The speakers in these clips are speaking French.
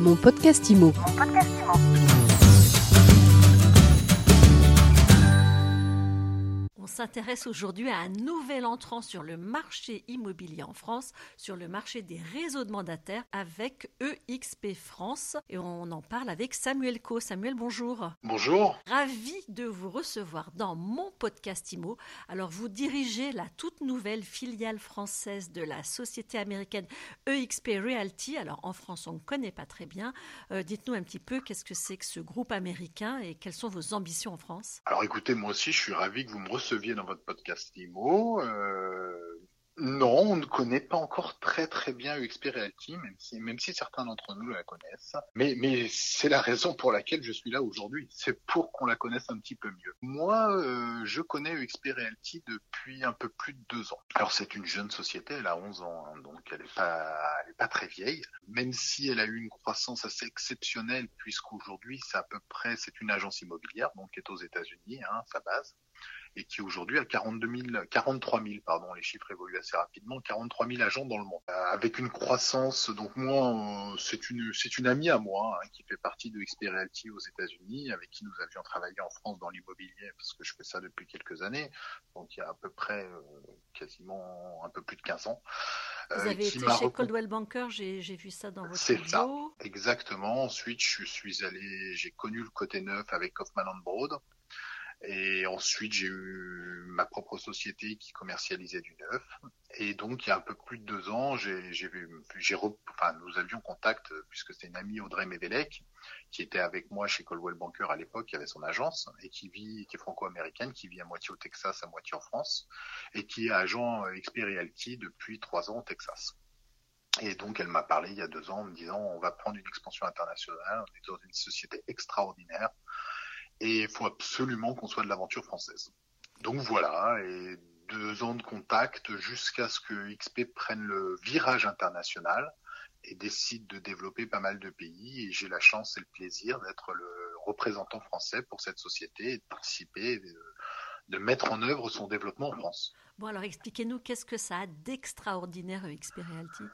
Mon podcast IMO. On s'intéresse aujourd'hui à un nouvel entrant sur le marché immobilier en France, sur le marché des réseaux de mandataires avec EXP France. Et on en parle avec Samuel Co. Samuel, bonjour. Bonjour. Ravi de vous recevoir dans mon podcast IMO. Alors, vous dirigez la toute nouvelle filiale française de la société américaine EXP Realty. Alors, en France, on ne connaît pas très bien. Euh, Dites-nous un petit peu qu'est-ce que c'est que ce groupe américain et quelles sont vos ambitions en France? Alors écoutez, moi aussi, je suis ravi que vous me receviez dans votre podcast IMO. Euh, non, on ne connaît pas encore très très bien UXP Realty, même si, certains d'entre nous la connaissent. Mais, c'est la raison pour laquelle je suis là aujourd'hui. C'est pour qu'on la connaisse un petit peu mieux. Moi, euh, je connais UXP Realty depuis un peu plus de deux ans. Alors c'est une jeune société, elle a 11 ans, hein, donc elle n'est pas très vieille. Même si elle a eu une croissance assez exceptionnelle, puisqu'aujourd'hui c'est à peu près, c'est une agence immobilière, donc qui est aux États-Unis, hein, sa base et qui aujourd'hui a 42 000, 43 000, pardon, les chiffres évoluent assez rapidement, 43 000 agents dans le monde, euh, avec une croissance. Donc moi, euh, c'est une c'est une amie à moi hein, qui fait partie de XP Realty aux États-Unis, avec qui nous avions travaillé en France dans l'immobilier parce que je fais ça depuis quelques années, donc il y a à peu près euh, quasiment un peu plus de 15 ans. Vous avez été chez Coldwell Banker, j'ai vu ça dans votre C'est ça, exactement. Ensuite, je suis allé, j'ai connu le côté neuf avec Kaufman Broad. Et ensuite, j'ai eu ma propre société qui commercialisait du neuf. Et donc, il y a un peu plus de deux ans, j'ai, j'ai, j'ai enfin, nous avions contact, puisque c'est une amie Audrey Mevelec, qui était avec moi chez Coldwell Banker à l'époque, qui avait son agence, et qui vit, qui est franco-américaine, qui vit à moitié au Texas, à moitié en France, et qui est agent Experialty depuis trois ans au Texas. Et donc, elle m'a parlé il y a deux ans en me disant, on va prendre une expansion internationale, on est dans une société extraordinaire, et il faut absolument qu'on soit de l'aventure française. Donc voilà, et deux ans de contact jusqu'à ce que XP prenne le virage international et décide de développer pas mal de pays. Et j'ai la chance et le plaisir d'être le représentant français pour cette société et de participer, de, de mettre en œuvre son développement en France. Bon, alors expliquez-nous qu'est-ce que ça a d'extraordinaire XP Realty?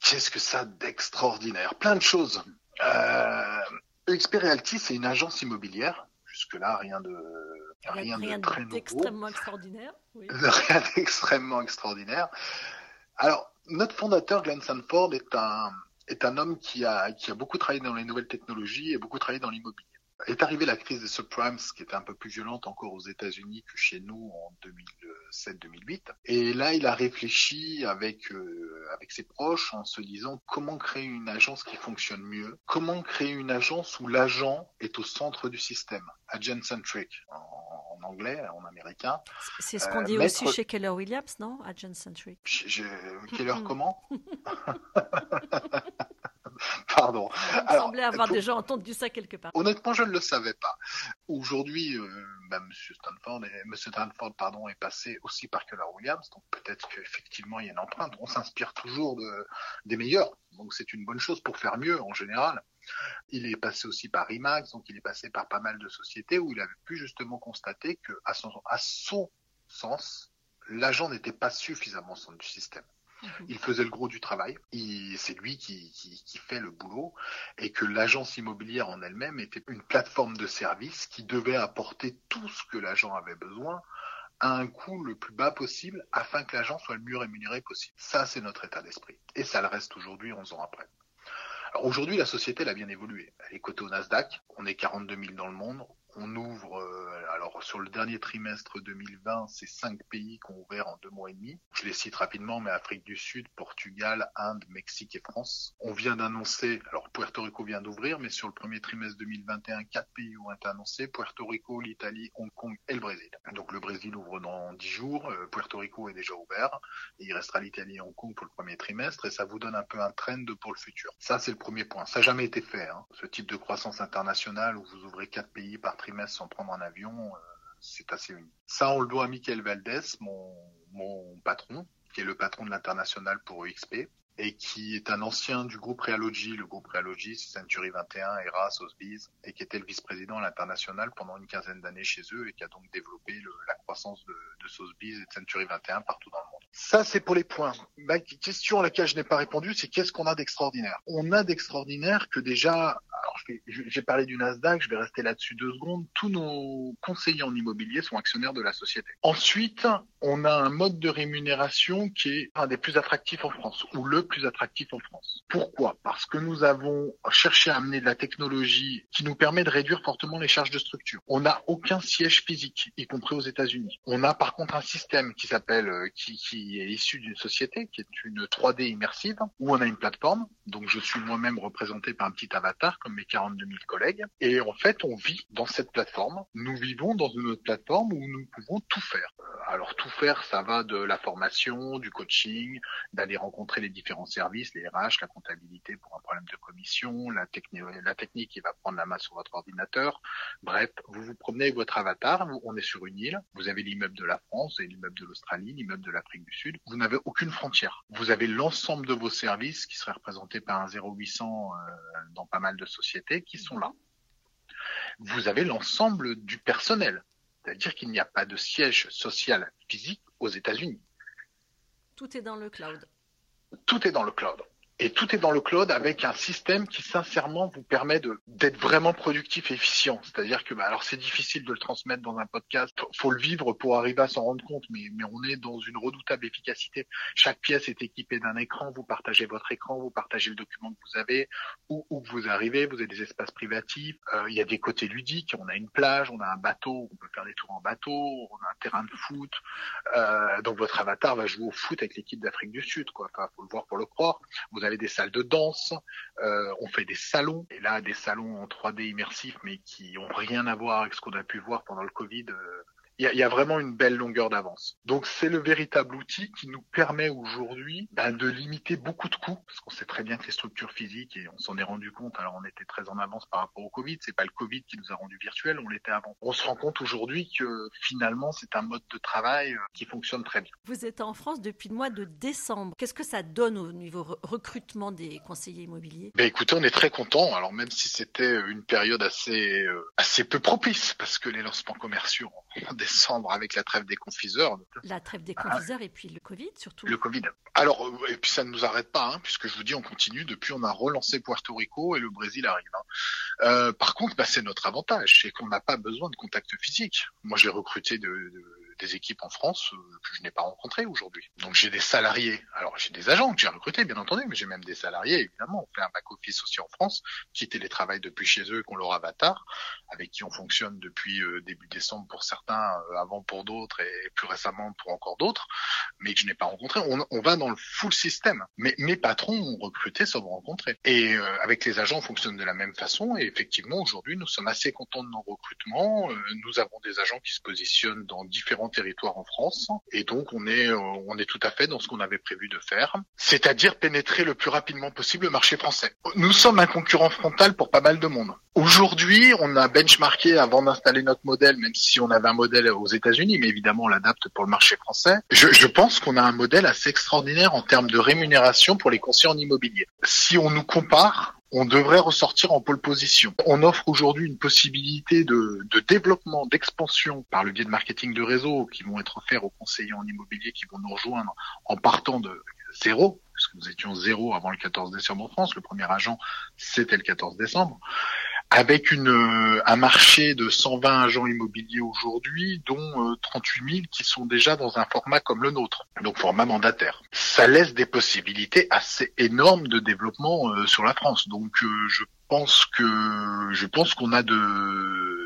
Qu'est-ce que ça a d'extraordinaire? Plein de choses. Euh, XP Realty, c'est une agence immobilière jusque-là, rien de rien, de très extrêmement extraordinaire. Oui. Rien d'extrêmement extraordinaire. Alors, notre fondateur, Glenn Sanford, est un, est un homme qui a, qui a beaucoup travaillé dans les nouvelles technologies et beaucoup travaillé dans l'immobilier. Est arrivée la crise des subprimes, qui était un peu plus violente encore aux États-Unis que chez nous en 2007-2008. Et là, il a réfléchi avec euh, avec ses proches en se disant comment créer une agence qui fonctionne mieux, comment créer une agence où l'agent est au centre du système, agent-centric en, en, anglais, en américain. C'est ce qu'on dit euh, aussi chez Keller Williams, non? Agent-centric. Keller comment? semblait avoir déjà entendu ça quelque part. Honnêtement, je ne le savais pas. Aujourd'hui, euh, bah, Monsieur Stanford, Monsieur Stanford pardon, est passé aussi par Keller Williams, donc peut-être qu'effectivement il y a une empreinte. On s'inspire toujours de, des meilleurs, donc c'est une bonne chose pour faire mieux en général. Il est passé aussi par IMAX, donc il est passé par pas mal de sociétés où il avait pu justement constater que, à son, à son sens, l'agent n'était pas suffisamment au centre du système. Il faisait le gros du travail. C'est lui qui, fait le boulot et que l'agence immobilière en elle-même était une plateforme de service qui devait apporter tout ce que l'agent avait besoin à un coût le plus bas possible afin que l'agent soit le mieux rémunéré possible. Ça, c'est notre état d'esprit. Et ça le reste aujourd'hui, 11 ans après. Aujourd'hui, la société, elle a bien évolué. Elle est cotée au Nasdaq. On est 42 000 dans le monde on ouvre, euh, alors sur le dernier trimestre 2020, c'est cinq pays qui ont ouvert en deux mois et demi. Je les cite rapidement, mais Afrique du Sud, Portugal, Inde, Mexique et France. On vient d'annoncer, alors Puerto Rico vient d'ouvrir, mais sur le premier trimestre 2021, quatre pays ont été annoncés, Puerto Rico, l'Italie, Hong Kong et le Brésil. Donc le Brésil ouvre dans dix jours, euh, Puerto Rico est déjà ouvert, et il restera l'Italie et Hong Kong pour le premier trimestre, et ça vous donne un peu un trend pour le futur. Ça, c'est le premier point. Ça n'a jamais été fait, hein. ce type de croissance internationale où vous ouvrez quatre pays par trimestre sans prendre un avion, euh, c'est assez unique. Ça, on le doit à Michael Valdez, mon, patron, qui est le patron de l'international pour EXP et qui est un ancien du groupe Realogy. Le groupe Realogy, c'est Century 21, Eras, Sotheby's, et qui était le vice-président à l'international pendant une quinzaine d'années chez eux et qui a donc développé la croissance de, de Sotheby's et de Century 21 partout dans le monde. Ça, c'est pour les points. La question à laquelle je n'ai pas répondu, c'est qu'est-ce qu'on a d'extraordinaire? On a d'extraordinaire que déjà, alors j'ai parlé du Nasdaq, je vais rester là-dessus deux secondes, tous nos conseillers en immobilier sont actionnaires de la société. Ensuite, on a un mode de rémunération qui est un des plus attractifs en France, ou le plus attractif en France. Pourquoi? Parce que nous avons cherché à amener de la technologie qui nous permet de réduire fortement les charges de structure. On n'a aucun siège physique, y compris aux États-Unis. On a par contre un système qui s'appelle, euh, qui, qui est issu d'une société, qui est une 3D immersive, où on a une plateforme. Donc je suis moi-même représenté par un petit avatar, mes 42 000 collègues. Et en fait, on vit dans cette plateforme. Nous vivons dans une autre plateforme où nous pouvons tout faire. Euh, alors tout faire, ça va de la formation, du coaching, d'aller rencontrer les différents services, les RH, la comptabilité pour problème de commission, la, la technique qui va prendre la main sur votre ordinateur. Bref, vous vous promenez avec votre avatar, on est sur une île, vous avez l'immeuble de la France, l'immeuble de l'Australie, l'immeuble de l'Afrique du Sud, vous n'avez aucune frontière. Vous avez l'ensemble de vos services qui seraient représentés par un 0800 euh, dans pas mal de sociétés qui sont là. Vous avez l'ensemble du personnel, c'est-à-dire qu'il n'y a pas de siège social physique aux États-Unis. Tout est dans le cloud. Tout est dans le cloud. Et tout est dans le cloud avec un système qui sincèrement vous permet d'être vraiment productif et efficient. C'est-à-dire que bah, alors c'est difficile de le transmettre dans un podcast, faut, faut le vivre pour arriver à s'en rendre compte, mais mais on est dans une redoutable efficacité. Chaque pièce est équipée d'un écran, vous partagez votre écran, vous partagez le document que vous avez, où, où vous arrivez, vous avez des espaces privatifs, euh, il y a des côtés ludiques, on a une plage, on a un bateau, on peut faire des tours en bateau, on a un terrain de foot, euh, donc votre avatar va jouer au foot avec l'équipe d'Afrique du Sud, quoi. Enfin, faut le voir pour le croire. Avez des salles de danse, euh, on fait des salons, et là des salons en 3D immersifs, mais qui ont rien à voir avec ce qu'on a pu voir pendant le Covid. Euh, il y, a, vraiment une belle longueur d'avance. Donc c'est le véritable outil qui nous permet aujourd'hui ben, de limiter beaucoup de coûts, parce qu'on sait très bien que les structures physiques, et on s'en est rendu compte, alors on était très en avance par rapport au Covid, c'est pas le Covid qui nous a rendu virtuels, on l'était avant. On se rend compte aujourd'hui que finalement c'est un mode de travail euh, qui fonctionne très bien. Vous êtes en France depuis le mois de décembre. Qu'est-ce que ça donne au niveau recrutement des conseillers immobiliers? Ben Écoutez, on est très content. Alors même si c'était une période assez, euh, assez peu propice, parce que les lancements commerciaux en décembre décembre avec la trêve des confiseurs. La trêve des confiseurs et puis le Covid surtout. Le Covid. Alors, euh, et puis ça ne nous arrête pas, hein, puisque je vous dis, on continue. Depuis, on a relancé Puerto Rico et le Brésil arrive. Hein. Euh, par contre, bah, c'est notre avantage, c'est qu'on n'a pas besoin de contact physique. Moi, j'ai recruté de, de des équipes en France euh, que je n'ai pas rencontrées aujourd'hui. Donc j'ai des salariés, alors j'ai des agents que j'ai recrutés bien entendu, mais j'ai même des salariés évidemment. On fait un back office aussi en France qui télétravaillent depuis chez eux, qui ont leur avatar, avec qui on fonctionne depuis euh, début décembre pour certains, euh, avant pour d'autres et plus récemment pour encore d'autres, mais que je n'ai pas rencontré. On, on, va dans le full système. Mais mes patrons ont recruté sans me rencontrer. Et avec les agents, on fonctionne de la même façon. Et effectivement, aujourd'hui, nous sommes assez contents de nos recrutements. nous avons des agents qui se positionnent dans différents territoire en France. Et donc, on est, euh, on est tout à fait dans ce qu'on avait prévu de faire, c'est-à-dire pénétrer le plus rapidement possible le marché français. Nous sommes un concurrent frontal pour pas mal de monde. Aujourd'hui, on a benchmarké avant d'installer notre modèle, même si on avait un modèle aux États-Unis, mais évidemment on l'adapte pour le marché français. Je, je pense qu'on a un modèle assez extraordinaire en termes de rémunération pour les conseillers en immobilier. Si on nous compare, on devrait ressortir en pole position. On offre aujourd'hui une possibilité de, développement, d'expansion par le biais de marketing de réseau qui vont être offerts aux conseillers en immobilier qui vont nous rejoindre en partant de zéro, puisque nous étions zéro avant le 14 décembre en France. Le premier agent, c'était le 14 décembre avec une, euh, un marché de 120 agents immobiliers aujourd'hui, dont 38 euh, 000 qui sont déjà dans un format comme le nôtre, donc format mandataire. Ça laisse des possibilités assez énormes de développement euh, sur la France. Donc je pense que je pense qu'on a de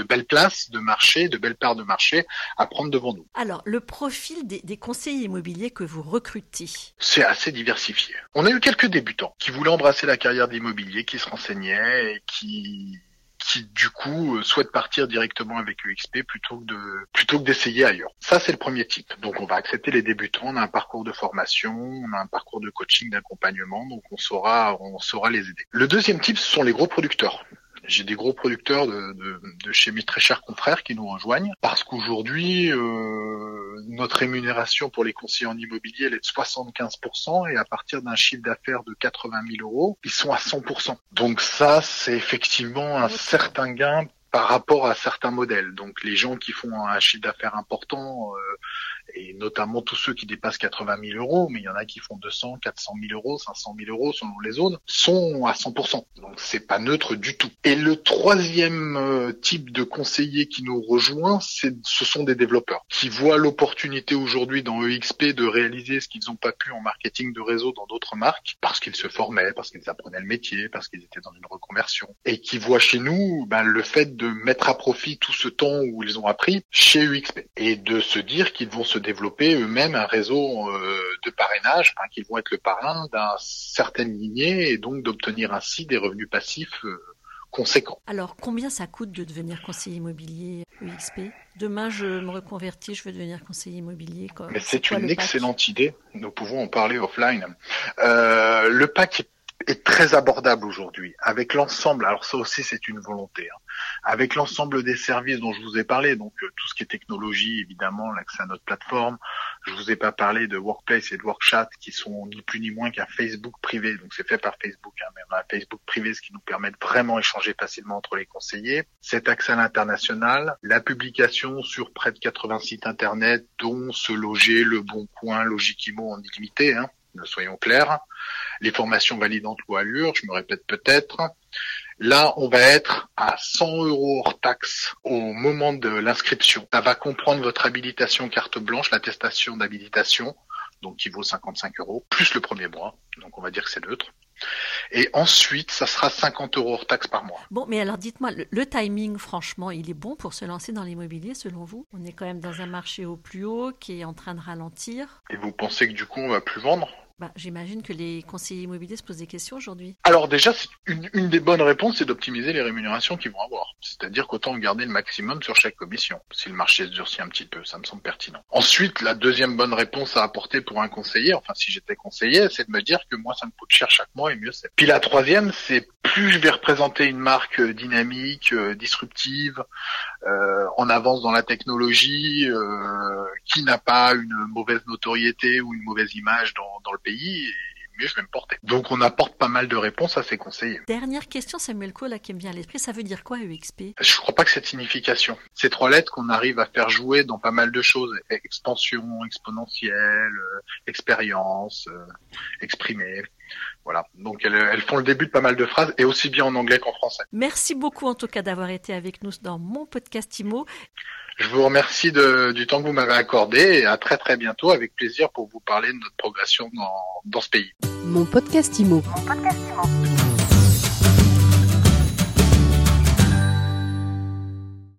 de belles places de marché, de belles parts de marché à prendre devant nous. Alors, le profil des, des conseillers immobiliers que vous recrutez C'est assez diversifié. On a eu quelques débutants qui voulaient embrasser la carrière d'immobilier, qui se renseignaient et qui qui du coup euh, souhaitent partir directement avec EXP plutôt que de plutôt que d'essayer ailleurs. Ça c'est le premier type. Donc on va accepter les débutants, on a un parcours de formation, on a un parcours de coaching, d'accompagnement, donc on saura on saura les aider. Le deuxième type ce sont les gros producteurs j'ai des gros producteurs de, de, de, chez mes très chers confrères qui nous rejoignent parce qu'aujourd'hui, euh, notre rémunération pour les conseillers en immobilier, elle est de 75% et à partir d'un chiffre d'affaires de 80 000 euros, ils sont à 100%. Donc ça, c'est effectivement un certain gain par rapport à certains modèles. Donc les gens qui font un chiffre d'affaires important, euh, et notamment tous ceux qui dépassent 80 000 euros, mais il y en a qui font 200, 400 000 euros, 500 000 euros selon les zones, sont à 100%. Donc c'est pas neutre du tout. Et le troisième euh, type de conseiller qui nous rejoint, c'est, ce sont des développeurs qui voient l'opportunité aujourd'hui dans EXP de réaliser ce qu'ils n'ont pas pu en marketing de réseau dans d'autres marques, parce qu'ils se formaient, parce qu'ils apprenaient le métier, parce qu'ils étaient dans une reconversion, et qui voient chez nous ben, le fait de mettre à profit tout ce temps où ils ont appris chez UXP, et de se dire qu'ils vont se développer eux-mêmes un réseau euh, de parrainage, hein, qu'ils vont être le parrain d'une certaine lignée, et donc d'obtenir ainsi des revenus passifs euh, conséquents. Alors, combien ça coûte de devenir conseiller immobilier UXP Demain, je me reconvertis, je veux devenir conseiller immobilier. Mais c'est une excellente idée. Nous pouvons en parler offline. Euh, le pack est très abordable aujourd'hui avec l'ensemble. Alors ça aussi c'est une volonté. Hein, avec l'ensemble des services dont je vous ai parlé, donc euh, tout ce qui est technologie évidemment, l'accès à notre plateforme. Je vous ai pas parlé de Workplace et de Workchat qui sont ni plus ni moins qu'un Facebook privé. Donc c'est fait par Facebook, hein, mais on a un Facebook privé, ce qui nous permet de vraiment échanger facilement entre les conseillers. Cet accès à l'international, la publication sur près de 80 sites internet, dont se loger, Le Bon Coin, Logikimo en illimité. Hein, soyons clairs les formations validantes ou allure, je me répète peut-être. Là, on va être à 100 euros hors taxe au moment de l'inscription. Ça va comprendre votre habilitation carte blanche, l'attestation d'habilitation, donc qui vaut 55 euros, plus le premier mois. Donc on va dire que c'est neutre. Et ensuite, ça sera 50 euros hors taxe par mois. Bon, mais alors dites-moi, le, timing, franchement, il est bon pour se lancer dans l'immobilier, selon vous? On est quand même dans un marché au plus haut qui est en train de ralentir. Et vous pensez que du coup, on va plus vendre? Bah, J'imagine que les conseillers immobiliers se posent des questions aujourd'hui. Alors déjà, une, des bonnes réponses, c'est d'optimiser les rémunérations qu'ils vont avoir. C'est-à-dire qu'autant garder le maximum sur chaque commission. Si le marché se durcit un petit peu, ça me semble pertinent. Ensuite, la deuxième bonne réponse à apporter pour un conseiller, enfin si j'étais conseiller, c'est de me dire que moi ça me coûte cher chaque mois et mieux c'est. Puis la troisième, c'est plus je vais représenter une marque euh, dynamique, euh, disruptive, euh, en avance dans la technologie, qui n'a pas une mauvaise notoriété ou une mauvaise image dans le pays pays mieux je vais me porter. Donc on apporte pas mal de réponses à ces conseillers. Dernière question, Samuel Cole, qui me vient à l'esprit, ça veut dire quoi EXP Je crois pas que cette signification. Ces trois lettres qu'on arrive à faire jouer dans pas mal de choses, expansion, exponentielle, euh, expérience, euh, exprimer. Voilà. Donc elles, elles, font le début de pas mal de phrases et aussi bien en anglais qu'en français. Merci beaucoup en tout cas d'avoir été avec nous dans mon podcast IMO. Je vous remercie de, du temps que vous m'avez accordé et à très très bientôt avec plaisir pour vous parler de notre progression dans, dans ce pays. Mon podcast IMO. Mon podcast IMO.